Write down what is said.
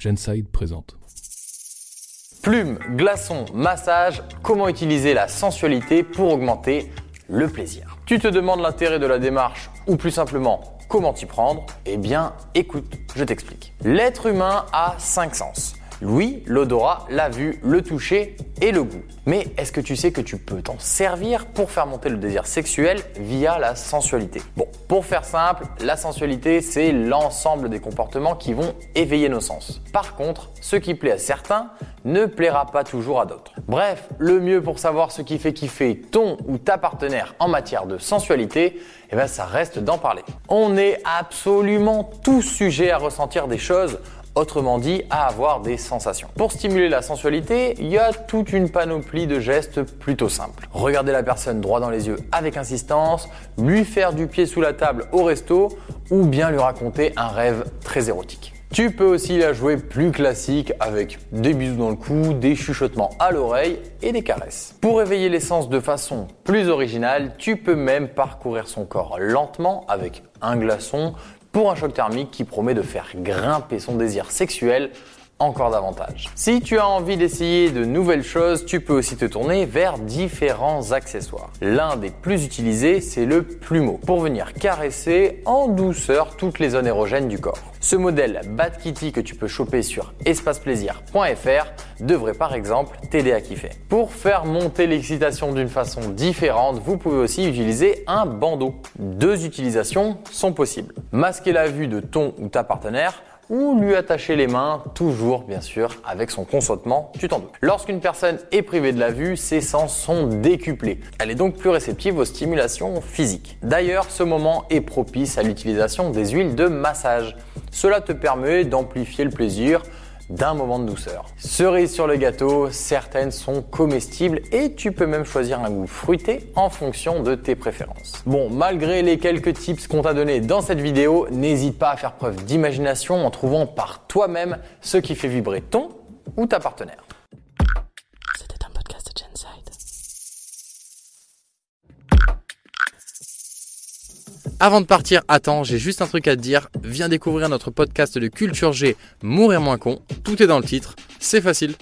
Genside présente. Plume, glaçon, massage, comment utiliser la sensualité pour augmenter le plaisir? Tu te demandes l'intérêt de la démarche ou plus simplement comment t'y prendre? Eh bien, écoute, je t'explique. L'être humain a cinq sens. L'ouïe, l'odorat, la vue, le toucher et le goût. Mais est-ce que tu sais que tu peux t'en servir pour faire monter le désir sexuel via la sensualité? Bon, pour faire simple, la sensualité, c'est l'ensemble des comportements qui vont éveiller nos sens. Par contre, ce qui plaît à certains ne plaira pas toujours à d'autres. Bref, le mieux pour savoir ce qui fait kiffer ton ou ta partenaire en matière de sensualité, eh ben ça reste d'en parler. On est absolument tous sujets à ressentir des choses Autrement dit, à avoir des sensations. Pour stimuler la sensualité, il y a toute une panoplie de gestes plutôt simples. Regarder la personne droit dans les yeux avec insistance, lui faire du pied sous la table au resto ou bien lui raconter un rêve très érotique. Tu peux aussi la jouer plus classique avec des bisous dans le cou, des chuchotements à l'oreille et des caresses. Pour éveiller l'essence de façon plus originale, tu peux même parcourir son corps lentement avec un glaçon, pour un choc thermique qui promet de faire grimper son désir sexuel encore davantage. Si tu as envie d'essayer de nouvelles choses, tu peux aussi te tourner vers différents accessoires. L'un des plus utilisés, c'est le plumeau, pour venir caresser en douceur toutes les zones érogènes du corps. Ce modèle Bad Kitty que tu peux choper sur espaceplaisir.fr devrait par exemple t'aider à kiffer. Pour faire monter l'excitation d'une façon différente, vous pouvez aussi utiliser un bandeau. Deux utilisations sont possibles. Masquer la vue de ton ou ta partenaire ou lui attacher les mains, toujours bien sûr avec son consentement, tu t'en doutes. Lorsqu'une personne est privée de la vue, ses sens sont décuplés. Elle est donc plus réceptive aux stimulations physiques. D'ailleurs, ce moment est propice à l'utilisation des huiles de massage. Cela te permet d'amplifier le plaisir d'un moment de douceur. Cerise sur le gâteau, certaines sont comestibles et tu peux même choisir un goût fruité en fonction de tes préférences. Bon, malgré les quelques tips qu'on t'a donnés dans cette vidéo, n'hésite pas à faire preuve d'imagination en trouvant par toi-même ce qui fait vibrer ton ou ta partenaire. Avant de partir, attends, j'ai juste un truc à te dire. Viens découvrir notre podcast de Culture G, Mourir moins con. Tout est dans le titre. C'est facile.